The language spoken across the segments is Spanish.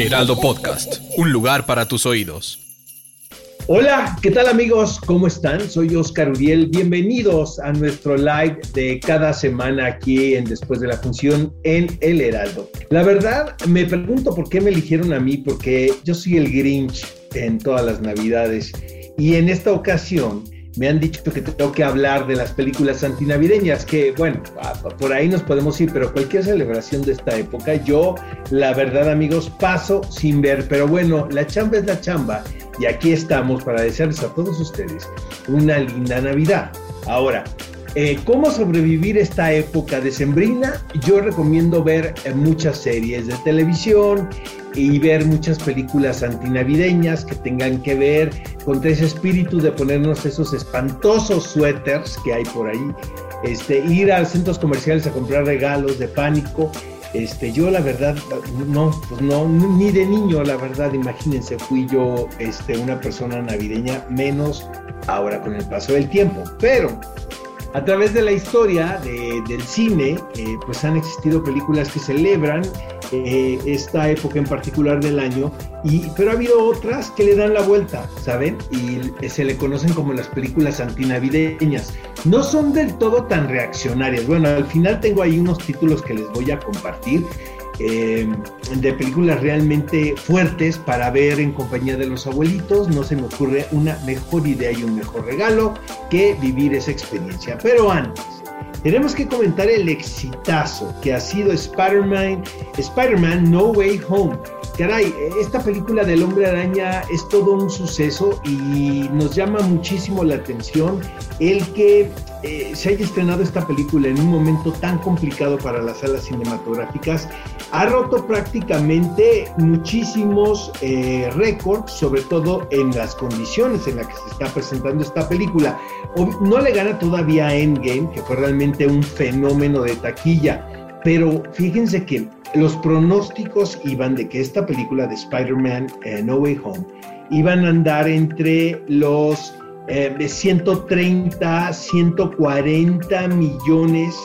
Heraldo Podcast. Un lugar para tus oídos. Hola, ¿qué tal amigos? ¿Cómo están? Soy Oscar Uriel. Bienvenidos a nuestro live de cada semana aquí en Después de la Función en El Heraldo. La verdad, me pregunto por qué me eligieron a mí, porque yo soy el Grinch en todas las Navidades. Y en esta ocasión me han dicho que tengo que hablar de las películas antinavideñas, que bueno, por ahí nos podemos ir, pero cualquier celebración de esta época, yo la verdad amigos paso sin ver, pero bueno, la chamba es la chamba y aquí estamos para desearles a todos ustedes una linda Navidad. Ahora, eh, ¿Cómo sobrevivir esta época decembrina? Yo recomiendo ver eh, muchas series de televisión y ver muchas películas antinavideñas que tengan que ver con ese espíritu de ponernos esos espantosos suéteres que hay por ahí, este, ir a centros comerciales a comprar regalos de pánico. Este, yo la verdad, no, pues no, ni de niño, la verdad, imagínense, fui yo este, una persona navideña, menos ahora con el paso del tiempo. Pero a través de la historia del cine, eh, pues han existido películas que celebran eh, esta época en particular del año, y, pero ha habido otras que le dan la vuelta, ¿saben? Y se le conocen como las películas antinavideñas. No son del todo tan reaccionarias. Bueno, al final tengo ahí unos títulos que les voy a compartir. Eh, de películas realmente fuertes para ver en compañía de los abuelitos. No se me ocurre una mejor idea y un mejor regalo que vivir esa experiencia. Pero antes, tenemos que comentar el exitazo que ha sido Spider-Man, Spider-Man No Way Home. Caray, esta película del hombre araña es todo un suceso y nos llama muchísimo la atención el que eh, se haya estrenado esta película en un momento tan complicado para las salas cinematográficas. Ha roto prácticamente muchísimos eh, récords, sobre todo en las condiciones en las que se está presentando esta película. No le gana todavía a Endgame, que fue realmente un fenómeno de taquilla, pero fíjense que los pronósticos iban de que esta película de Spider-Man eh, No Way Home iban a andar entre los eh, de 130, 140 millones.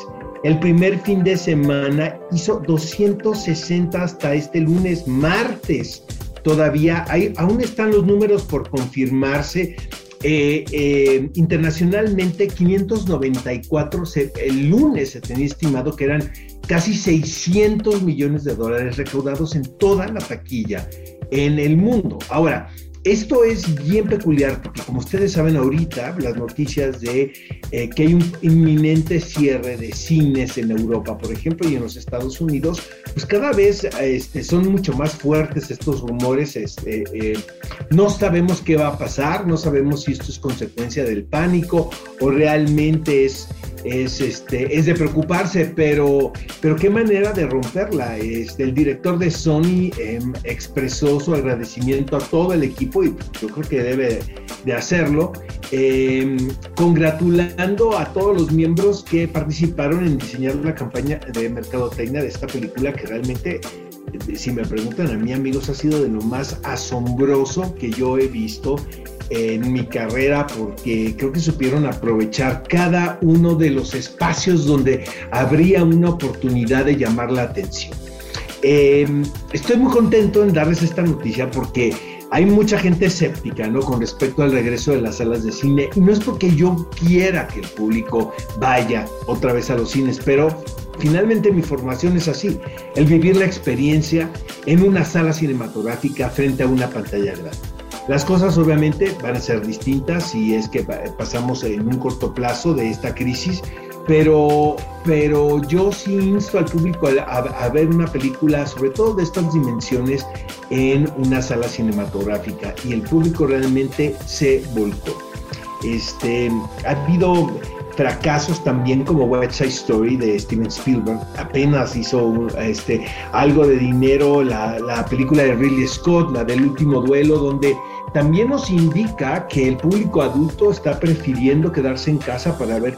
El primer fin de semana hizo 260 hasta este lunes, martes. Todavía hay, aún están los números por confirmarse. Eh, eh, internacionalmente 594, el lunes se tenía estimado que eran casi 600 millones de dólares recaudados en toda la taquilla en el mundo. Ahora, esto es bien peculiar porque como ustedes saben ahorita, las noticias de eh, que hay un inminente cierre de cines en Europa, por ejemplo, y en los Estados Unidos, pues cada vez este, son mucho más fuertes estos rumores. Este, eh, no sabemos qué va a pasar, no sabemos si esto es consecuencia del pánico o realmente es es, este, es de preocuparse, pero, pero qué manera de romperla. Este, el director de Sony em, expresó su agradecimiento a todo el equipo y yo creo que debe de hacerlo, em, congratulando a todos los miembros que participaron en diseñar la campaña de mercadotecnia de esta película que realmente si me preguntan a mí amigos ha sido de lo más asombroso que yo he visto en mi carrera porque creo que supieron aprovechar cada uno de los espacios donde habría una oportunidad de llamar la atención. Em, estoy muy contento en darles esta noticia porque hay mucha gente escéptica ¿no? con respecto al regreso de las salas de cine y no es porque yo quiera que el público vaya otra vez a los cines, pero finalmente mi formación es así, el vivir la experiencia en una sala cinematográfica frente a una pantalla grande. Las cosas obviamente van a ser distintas si es que pasamos en un corto plazo de esta crisis, pero, pero yo sí insto al público a, ver una película, sobre todo de estas dimensiones, en una sala cinematográfica y el público realmente se volcó. Este, ha habido fracasos también como West Side Story de Steven Spielberg. Apenas hizo este, algo de dinero la, la película de Ridley Scott, la del último duelo, donde también nos indica que el público adulto está prefiriendo quedarse en casa para ver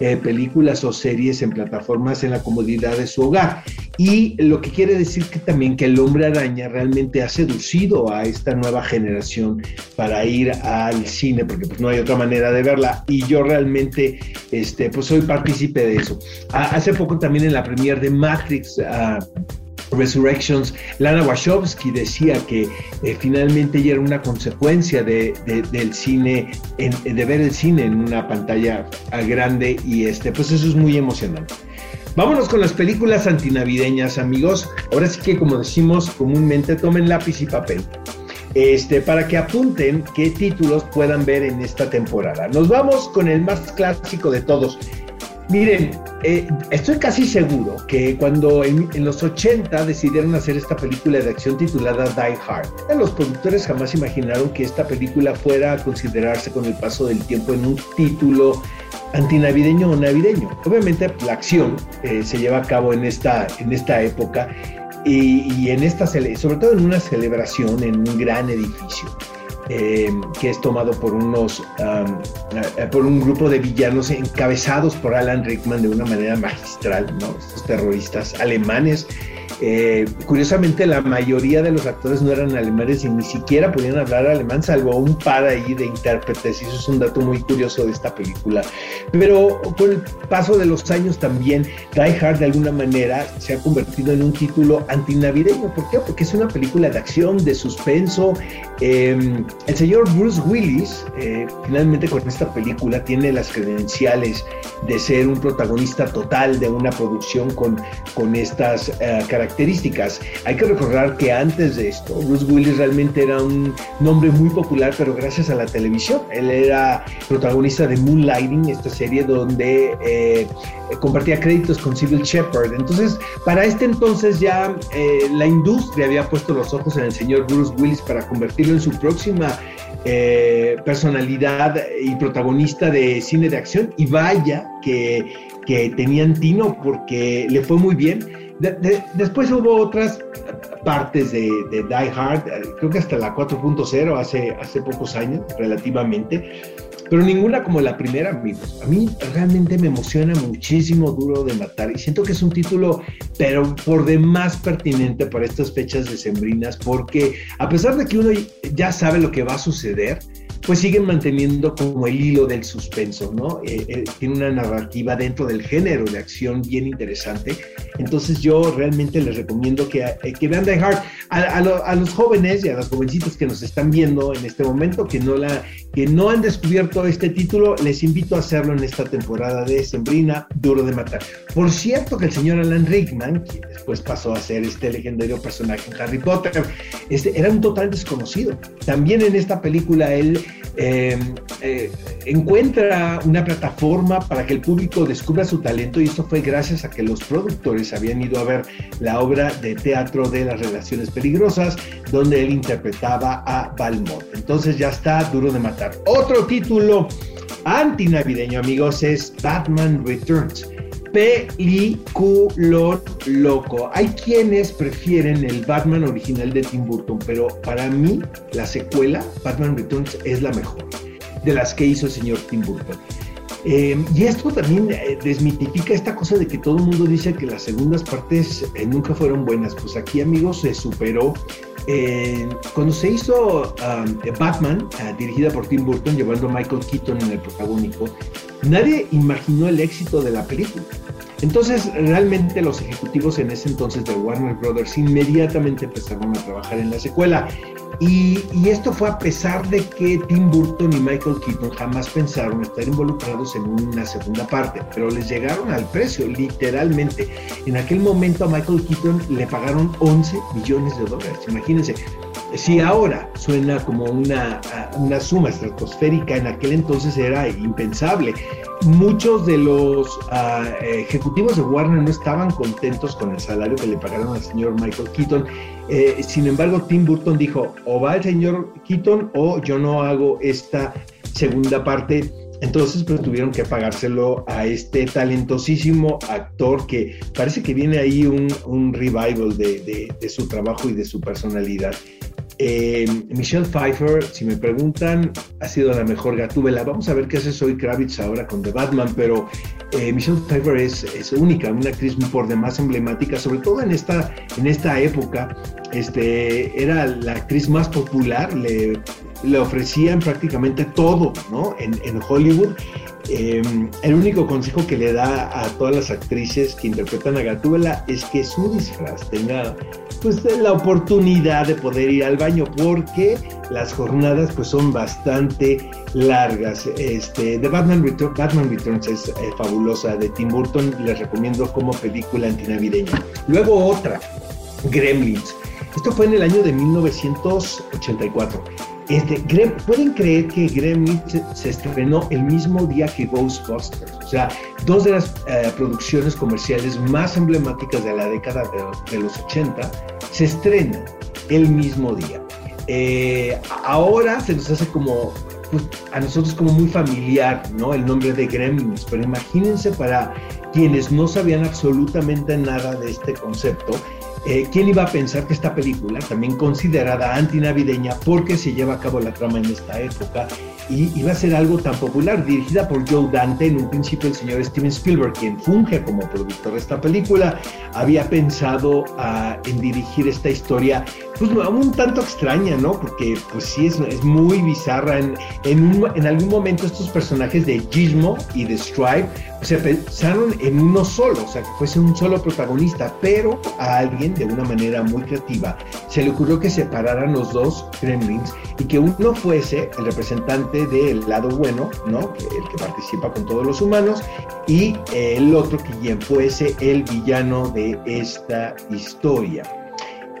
eh, películas o series en plataformas en la comodidad de su hogar. Y lo que quiere decir que también que el hombre araña realmente ha seducido a esta nueva generación para ir al cine, porque pues no hay otra manera de verla. Y yo realmente este, pues soy partícipe de eso. hace poco también en la premier de Matrix... Uh, Resurrections, Lana Wachowski decía que eh, finalmente ya era una consecuencia de, del cine, de ver el cine en una pantalla grande y este, pues eso es muy emocionante. Vámonos con las películas antinavideñas, amigos. Ahora sí que, como decimos comúnmente, tomen lápiz y papel. Este, para que apunten qué títulos puedan ver en esta temporada. Nos vamos con el más clásico de todos, Miren, eh, estoy casi seguro que cuando en, los 80 decidieron hacer esta película de acción titulada Die Hard, los productores jamás imaginaron que esta película fuera a considerarse con el paso del tiempo en un título antinavideño o navideño. Obviamente la acción eh, se lleva a cabo en esta, en esta época y, y en esta, sobre todo en una celebración en un gran edificio. Eh, que es tomado por unos eh, por un grupo de villanos encabezados por Alan Rickman de una manera magistral, ¿no? Estos terroristas alemanes eh, curiosamente, la mayoría de los actores no eran alemanes y ni siquiera podían hablar alemán, salvo un par ahí de intérpretes, y eso es un dato muy curioso de esta película. Pero con el paso de los años también, Die Hard de alguna manera se ha convertido en un título antinavideño. ¿Por qué? Porque es una película de acción, de suspenso. Em, el señor Bruce Willis, eh, finalmente con esta película, tiene las credenciales de ser un protagonista total de una producción con, con estas características eh, Hay que recordar que antes de esto, Bruce Willis realmente era un nombre muy popular, pero gracias a la televisión. Él era protagonista de Moonlighting, esta serie donde eh, compartía créditos con Civil Shepard. Entonces, para este entonces ya eh, la industria había puesto los ojos en el señor Bruce Willis para convertirlo en su próxima eh, personalidad y protagonista de cine de acción. Y vaya que, que tenían tino porque le fue muy bien después hubo otras partes de, Die Hard, creo que hasta la 4.0 hace, hace pocos años, relativamente, pero ninguna como la primera, amigos. A mí realmente me emociona muchísimo Duro de Matar y siento que es un título, pero por demás pertinente para estas fechas decembrinas, porque a pesar de que uno ya sabe lo que va a suceder, pues siguen manteniendo como el hilo del suspenso, ¿no? Eh, eh, tiene una narrativa dentro del género de acción bien interesante. Entonces yo realmente les recomiendo que, eh, vean Die Hard. A, los jóvenes y a las jovencitas que nos están viendo en este momento, que no, la, que no han descubierto este título, les invito a hacerlo en esta temporada de Sembrina, Duro de Matar. Por cierto que el señor Alan Rickman, quien después pasó a ser este legendario personaje en Harry Potter, este, era un total desconocido. También en esta película él eh, eh, encuentra una plataforma para que el público descubra su talento y esto fue gracias a que los productores habían ido a ver la obra de teatro de las relaciones peligrosas donde él interpretaba a Balmont. Entonces ya está duro de matar. Otro título antinavideño amigos es Batman Returns peliculón loco. Hay quienes prefieren el Batman original de Tim Burton, pero para mí la secuela, Batman Returns, es la mejor de las que hizo el señor Tim Burton. Eh, y esto también eh, desmitifica esta cosa de que todo el mundo dice que las segundas partes eh, nunca fueron buenas. Pues aquí, amigos, se superó. Cuando se hizo um, Batman, dirigida por Tim Burton, llevando a Michael Keaton en el protagónico, nadie imaginó el éxito de la película. Entonces, realmente los ejecutivos en ese entonces de Warner Brothers inmediatamente empezaron a trabajar en la secuela. Y, esto fue a pesar de que Tim Burton y Michael Keaton jamás pensaron estar involucrados en una segunda parte, pero les llegaron al precio, literalmente. En aquel momento a Michael Keaton le pagaron 11 millones de dólares, imagínense. Si ahora suena como una, una suma estratosférica, en aquel entonces era impensable. Muchos de los ah, ejecutivos de Warner no estaban contentos con el salario que le pagaron al señor Michael Keaton. Eh, sin embargo, Tim Burton dijo, o va el señor Keaton o yo no hago esta segunda parte Entonces, pues tuvieron que pagárselo a este talentosísimo actor que parece que viene ahí un, revival de, su trabajo y de su personalidad. Eh, Michelle Pfeiffer, si me preguntan, ha sido la mejor gatúbela. Vamos a ver qué hace Zoe Kravitz ahora con The Batman, pero eh, Michelle Pfeiffer es, única, una actriz por demás emblemática, sobre todo en esta, en esta época. Este, era la actriz más popular, le, le ofrecían prácticamente todo ¿no? en, en Hollywood. Eh, el único consejo que le da a todas las actrices que interpretan a Gatúbela es que su disfraz tenga pues la oportunidad de poder ir al baño porque las jornadas pues son bastante largas. Este, The Batman, Returns es eh, fabulosa de Tim Burton, les recomiendo como película antinavideña. Luego otra, Gremlins. Esto fue en el año de 1984. Este, ¿Pueden creer que Gremlins se, estrenó el mismo día que Ghostbusters? O sea, dos de las eh, producciones comerciales más emblemáticas de la década de, los 80 se estrenan el mismo día. Eh, ahora se nos hace como, pues, a nosotros como muy familiar, ¿no? El nombre de Gremlins, pero imagínense para quienes no sabían absolutamente nada de este concepto, eh, ¿Quién iba a pensar que esta película, también considerada antinavideña porque se lleva a cabo la trama en esta época, iba a ser algo tan popular, dirigida por Joe Dante, en un principio el señor Steven Spielberg, quien funge como productor de esta película, había pensado ah, en dirigir esta historia, pues un tanto extraña, ¿no? Porque pues sí, es, es muy bizarra. En, en, en, algún momento estos personajes de Gizmo y de Stripe se pensaron en uno solo, o sea, que fuese un solo protagonista, pero a alguien de una manera muy creativa se le ocurrió que separaran los dos gremlins y que uno fuese el representante del lado bueno, ¿no? El que participa con todos los humanos, y el otro que fuese el villano de esta historia.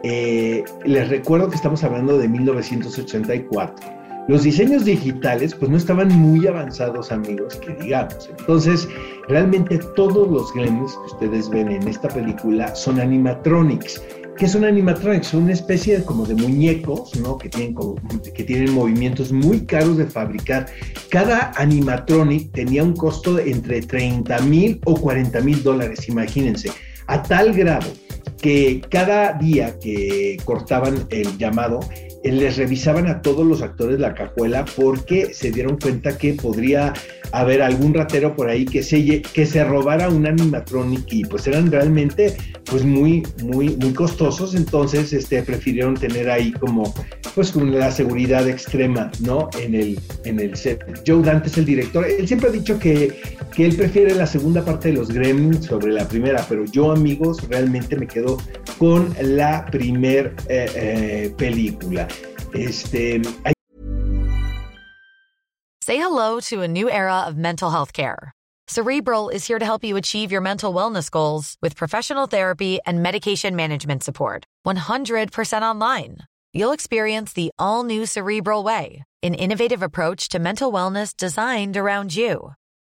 Eh, les recuerdo que estamos hablando de 1984 los diseños digitales pues no estaban muy avanzados amigos que digamos. Entonces realmente todos los gremlins que ustedes ven en esta película son animatronics. ¿Qué son animatronics? Son una especie de, como de muñecos, ¿no? Que tienen, que tienen movimientos muy caros de fabricar. Cada animatronic tenía un costo de entre 30 mil o 40 mil dólares, imagínense, a tal grado que cada día que cortaban el llamado, les revisaban a todos los actores la cajuela porque se dieron cuenta que podría haber algún ratero por ahí que se, que se robara un animatronic y pues eran realmente pues muy, muy, muy costosos, entonces este, prefirieron tener ahí como pues con la seguridad extrema, ¿no? En el, en el set. Joe Dante es el director, él siempre ha dicho que, que él prefiere la segunda parte de los Gremlins sobre la primera, pero yo amigos realmente me quedo con la primer eh, eh, película. Este, Say hello to a new era of mental health care. Cerebral is here to help you achieve your mental wellness goals with professional therapy and medication management support. 100% online. You'll experience the all new Cerebral Way, an innovative approach to mental wellness designed around you.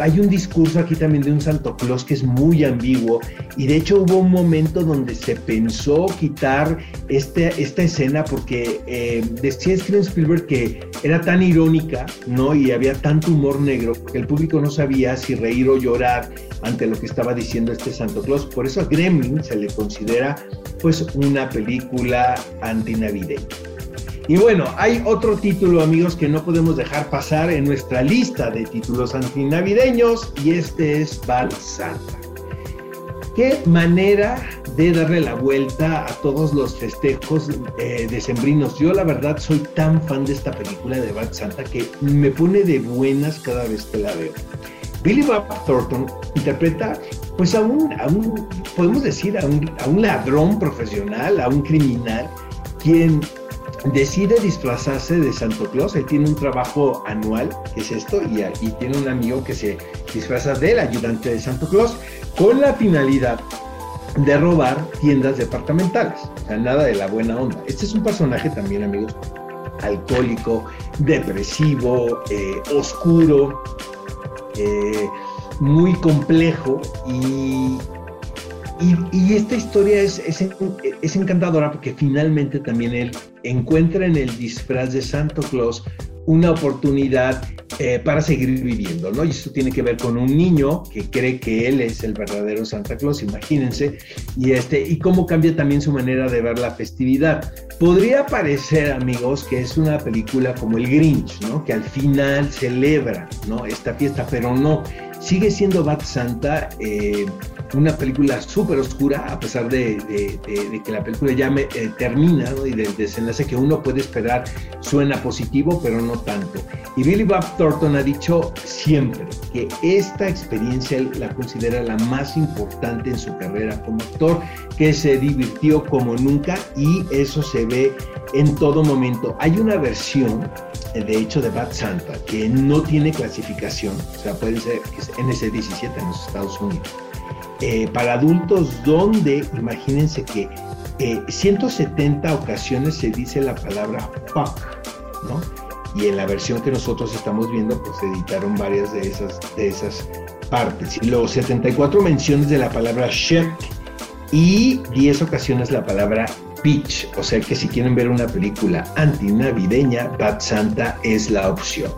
Hay un discurso aquí también de un Santo Claus que es muy ambiguo y de hecho hubo un momento donde se pensó quitar este, esta escena porque eh, decía Steven Spielberg que era tan irónica ¿no? y había tanto humor negro que el público no sabía si reír o llorar ante lo que estaba diciendo este Santo Claus. Por eso a Gremlin se le considera pues una película antinavideña. Y bueno, hay otro título, amigos, que no podemos dejar pasar en nuestra lista de títulos antinavideños y este es Bad Santa. Qué manera de darle la vuelta a todos los festejos eh, decembrinos. Yo la verdad soy tan fan de esta película de Bad Santa que me pone de buenas cada vez que la veo. Billy Bob Thornton interpreta pues a un, a un podemos decir, a un, a un ladrón profesional, a un criminal, quien decide disfrazarse de Santo Claus. Él tiene un trabajo anual, que es esto, y, y, tiene un amigo que se disfraza del ayudante de Santo Claus con la finalidad de robar tiendas departamentales. O sea, nada de la buena onda. Este es un personaje también, amigos, alcohólico, depresivo, eh, oscuro, eh, muy complejo y, y, esta historia es, encantadora porque finalmente también él encuentra en el disfraz de Santo Claus una oportunidad eh, para seguir viviendo, ¿no? Y esto tiene que ver con un niño que cree que él es el verdadero Santa Claus, imagínense, y, este, y cómo cambia también su manera de ver la festividad. Podría parecer, amigos, que es una película como El Grinch, ¿no? Que al final celebra, ¿no? Esta fiesta, pero no, sigue siendo Bad Santa. Eh, una película súper oscura, a pesar de, que la película ya me, eh, termina y del desenlace que uno puede esperar suena positivo, pero no tanto. Y Billy Bob Thornton ha dicho siempre que esta experiencia la considera la más importante en su carrera como actor, que se divirtió como nunca y eso se ve en todo momento. Hay una versión, de hecho, de Bad Santa que no tiene clasificación, o sea, puede ser que NC17 en los Estados Unidos eh, para adultos donde, imagínense que 170 eh, ocasiones se dice la palabra fuck, ¿no? Y en la versión que nosotros estamos viendo, pues se editaron varias de esas, de esas partes. Luego 74 menciones de la palabra shit y 10 ocasiones la palabra bitch. O sea que si quieren ver una película antinavideña, Bad Santa es la opción.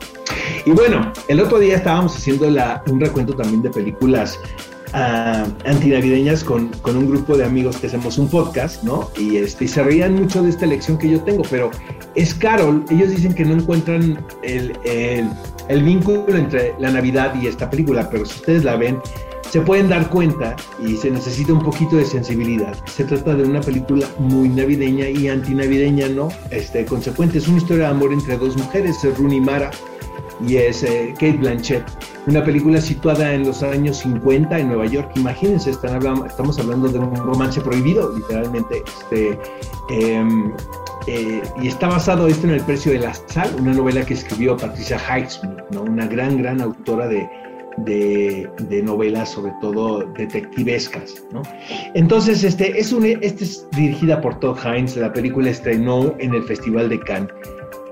Y bueno, el otro día estábamos haciendo la, un recuento también de películas antinavideñas con, con, un grupo de amigos que hacemos un podcast, ¿no? Y, este, se reían mucho de esta elección que yo tengo, pero es Carol, ellos dicen que no encuentran el, el, vínculo entre la Navidad y esta película, pero si ustedes la ven, se pueden dar cuenta y se necesita un poquito de sensibilidad. Se trata de una película muy navideña y antinavideña, ¿no? Este, consecuente, es una historia de amor entre dos mujeres, Rooney Mara y es eh, Kate Blanchett. Una película situada en los años 50 en Nueva York. Imagínense, estamos hablando de un romance prohibido, literalmente. Este, em, eh, y está basado esto en El precio de la sal, una novela que escribió Patricia Highsmith, ¿no? una gran, gran autora de, novelas, sobre todo detectivescas. Entonces, este es, este es dirigida por Todd Hines, la película estrenó en el Festival de Cannes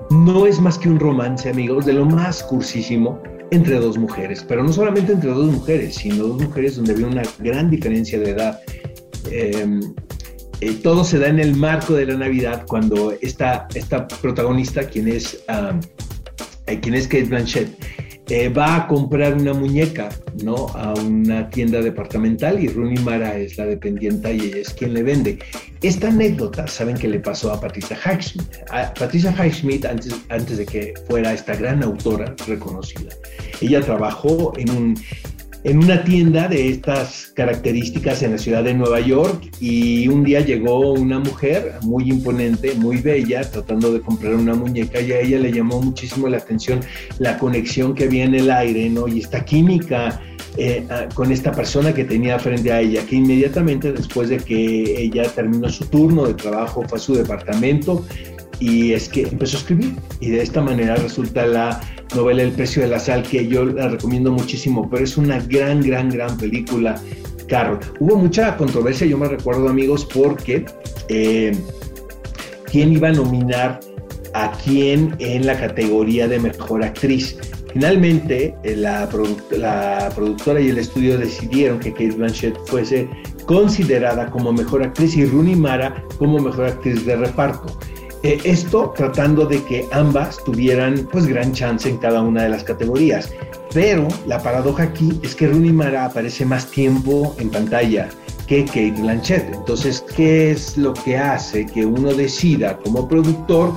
no es más que un romance, amigos, de lo más cursísimo entre dos mujeres, pero no solamente entre dos mujeres, sino dos mujeres donde había una gran diferencia de edad. Em, eh, todo se da en el marco de la Navidad cuando esta, esta protagonista, quien es, eh, quien es Kate Blanchett, eh, va a comprar una muñeca, ¿no? A una tienda departamental y Rooney Mara es la dependienta y es quien le vende. Esta anécdota, ¿saben qué le pasó a Patricia Highsmith? Patricia Highsmith, antes, antes de que fuera esta gran autora reconocida, ella trabajó en un en una tienda de estas características en la ciudad de Nueva York y un día llegó una mujer muy imponente, muy bella, tratando de comprar una muñeca y a ella le llamó muchísimo la atención la conexión que había en el aire, ¿no? Y esta química eh, con esta persona que tenía frente a ella, que inmediatamente después de que ella terminó su turno de trabajo fue a su departamento y es que empezó a escribir y de esta manera resulta la novela El precio de la sal que yo la recomiendo muchísimo, pero es una gran, gran, gran película, Carol. Hubo mucha controversia, yo me recuerdo amigos, porque eh, quién iba a nominar a quién en la categoría de mejor actriz. Finalmente, eh, la, la productora y el estudio decidieron que Kate Blanchett fuese considerada como mejor actriz y Rooney Mara como mejor actriz de reparto. Eh, esto tratando de que ambas tuvieran pues gran chance en cada una de las categorías. Pero la paradoja aquí es que Rooney Mara aparece más tiempo en pantalla que Kate Blanchett. Entonces, ¿qué es lo que hace que uno decida como productor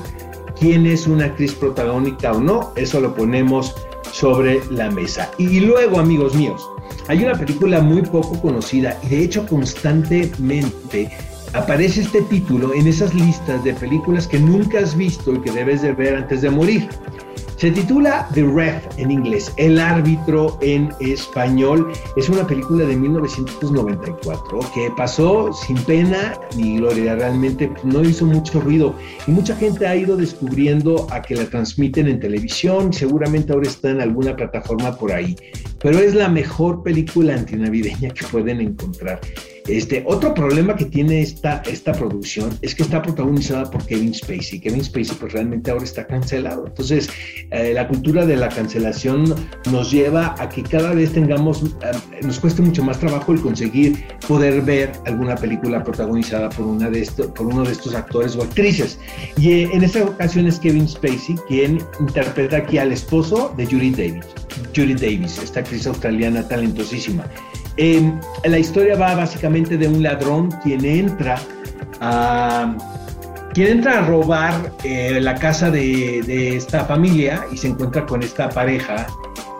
quién es una actriz protagónica o no? Eso lo ponemos sobre la mesa. Y luego, amigos míos, hay una película muy poco conocida y de hecho constantemente aparece este título en esas listas de películas que nunca has visto y que debes de ver antes de morir. Se titula The Ref en inglés, El árbitro en español. Es una película de 1994 que pasó sin pena ni gloria. Realmente no hizo mucho ruido y mucha gente ha ido descubriendo a que la transmiten en televisión. Seguramente ahora está en alguna plataforma por ahí. Pero es la mejor película antinavideña que pueden encontrar. Este, otro problema que tiene esta, esta producción es que está protagonizada por Kevin Spacey. Kevin Spacey pues realmente ahora está cancelado. Entonces, eh, la cultura de la cancelación nos lleva a que cada vez tengamos, eh, nos cueste mucho más trabajo el conseguir poder ver alguna película protagonizada por, una de esto, por uno de estos actores o actrices. Y eh, en esta ocasión es Kevin Spacey quien interpreta aquí al esposo de Judy Davis. Judy Davis, esta actriz australiana talentosísima. Eh, la historia va básicamente de un ladrón quien entra a, quien entra a robar eh, la casa de, esta familia y se encuentra con esta pareja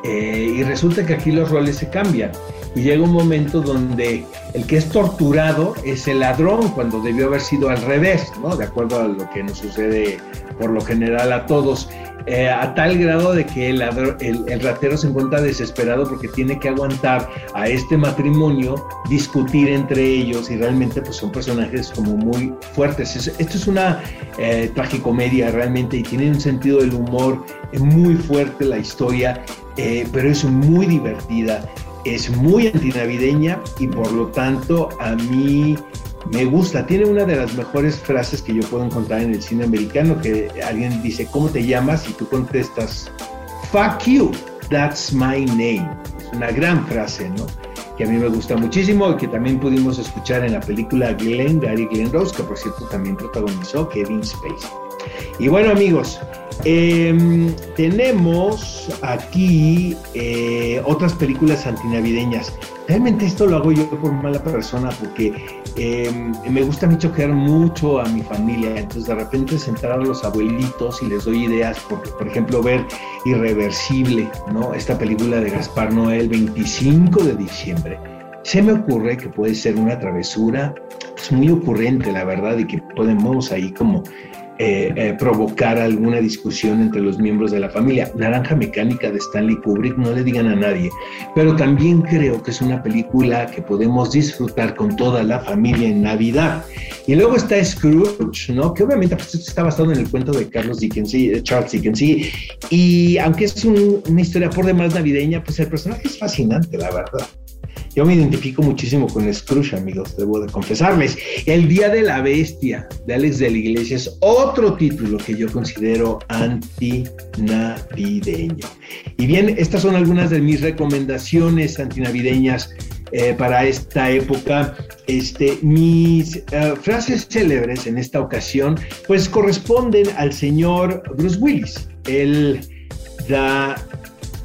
eh, y resulta que aquí los roles se cambian y llega un momento donde el que es torturado es el ladrón cuando debió haber sido al revés, ¿no? De acuerdo a lo que nos sucede por lo general a todos. Eh, a tal grado de que el, el, ratero se encuentra desesperado porque tiene que aguantar a este matrimonio, discutir entre ellos y realmente pues son personajes como muy fuertes. esto es una eh, tragicomedia realmente y tiene un sentido del humor muy fuerte la historia, eh, pero es muy divertida, es muy antinavideña y por lo tanto a mí me gusta, tiene una de las mejores frases que yo puedo encontrar en el cine americano, que alguien dice, ¿cómo te llamas? Y tú contestas, fuck you, that's my name. Es una gran frase, ¿no? Que a mí me gusta muchísimo y que también pudimos escuchar en la película Glenn, Gary Glenn Rose, que por cierto también protagonizó Kevin Spacey. Y bueno amigos, em, tenemos aquí eh, otras películas antinavideñas. Realmente esto lo hago yo por mala persona porque em, me gusta mucho quedar mucho a mi familia. Entonces de repente sentar a los abuelitos y les doy ideas, por, por ejemplo ver Irreversible, ¿no? Esta película de Gaspar Noel, 25 de diciembre. Se me ocurre que puede ser una travesura, es muy ocurrente la verdad y que podemos ahí como eh, eh, provocar alguna discusión entre los miembros de la familia. Naranja Mecánica de Stanley Kubrick, no le digan a nadie, pero también creo que es una película que podemos disfrutar con toda la familia en Navidad. Y luego está Scrooge, ¿no? Que obviamente pues, está basado en el cuento de Carlos Dickens, de Charles Dickens, y aunque es una historia por demás navideña, pues el personaje es fascinante, la verdad. Yo me identifico muchísimo con Scrooge, amigos, debo de confesarles. El Día de la Bestia de Alex de la Iglesia es otro título que yo considero antinavideño. Y bien, estas son algunas de mis recomendaciones antinavideñas eh, para esta época. Este, mis eh, frases célebres en esta ocasión, pues corresponden al señor Bruce Willis. Él da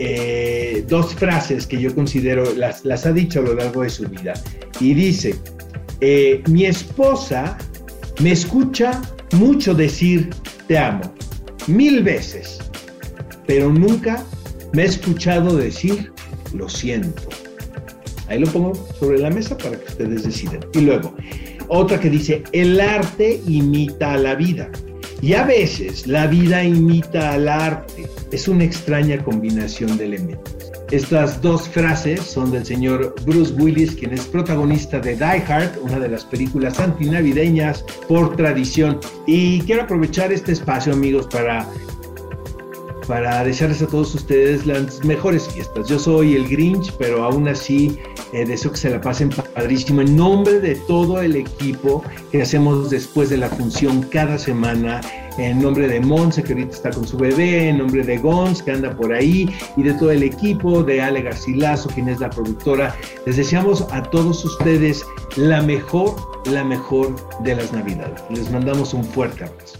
eh, dos frases que yo considero, las, las ha dicho a lo largo de su vida. Y dice, eh, mi esposa me escucha mucho decir te amo, mil veces, pero nunca me ha escuchado decir lo siento. Ahí lo pongo sobre la mesa para que ustedes decidan. Y luego, otra que dice, el arte imita a la vida. Y a veces la vida imita al arte. Es una extraña combinación de elementos. Estas dos frases son del señor Bruce Willis, quien es protagonista de Die Hard, una de las películas antinavideñas por tradición. Y quiero aprovechar este espacio, amigos, para para desearles a todos ustedes las mejores fiestas. Yo soy el Grinch, pero aún así eh, deseo que se la pasen padrísimo en nombre de todo el equipo que hacemos después de la función cada semana, en nombre de Monse, que ahorita está con su bebé, en nombre de Gons, que anda por ahí, y de todo el equipo, de Ale Garcilaso, quien es la productora. Les deseamos a todos ustedes la mejor, la mejor de las Navidades. Les mandamos un fuerte abrazo.